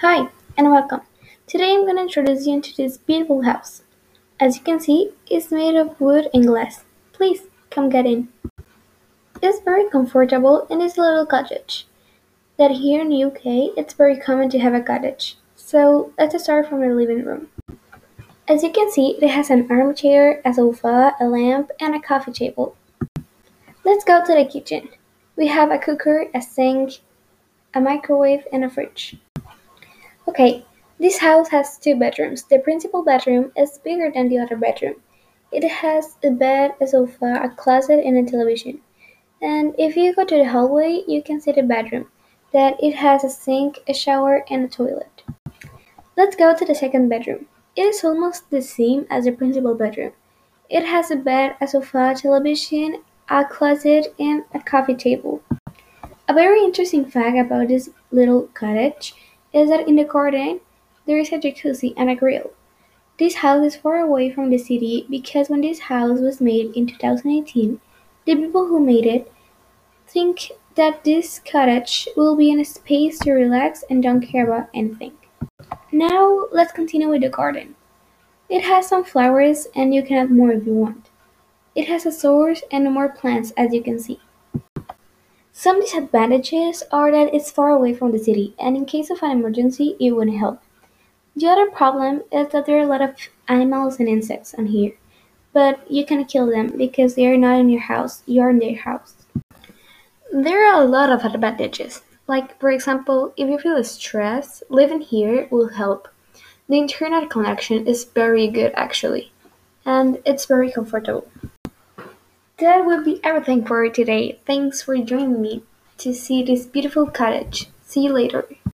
Hi, and welcome. Today I'm going to introduce you into this beautiful house. As you can see, it's made of wood and glass. Please, come get in. It's very comfortable it's a little cottage. That here in the UK, it's very common to have a cottage. So let's start from the living room. As you can see, it has an armchair, a sofa, a lamp, and a coffee table. Let's go to the kitchen. We have a cooker, a sink, a microwave, and a fridge. Okay, this house has two bedrooms. The principal bedroom is bigger than the other bedroom. It has a bed, a sofa, a closet, and a television. And if you go to the hallway, you can see the bedroom. That it has a sink, a shower, and a toilet. Let's go to the second bedroom. It is almost the same as the principal bedroom. It has a bed, a sofa, television, a closet, and a coffee table. A very interesting fact about this little cottage is that in the garden there is a jacuzzi and a grill. This house is far away from the city because when this house was made in 2018, the people who made it think that this cottage will be a space to relax and don't care about anything. Now let's continue with the garden. It has some flowers and you can add more if you want. It has a source and more plants as you can see. Some disadvantages are that it's far away from the city and in case of an emergency it wouldn't help. The other problem is that there are a lot of animals and insects on here, but you can kill them because they are not in your house, you are in their house. There are a lot of advantages. Like, for example, if you feel stressed, living here will help. The internet connection is very good actually, and it's very comfortable. That will be everything for today. Thanks for joining me to see this beautiful cottage. See you later.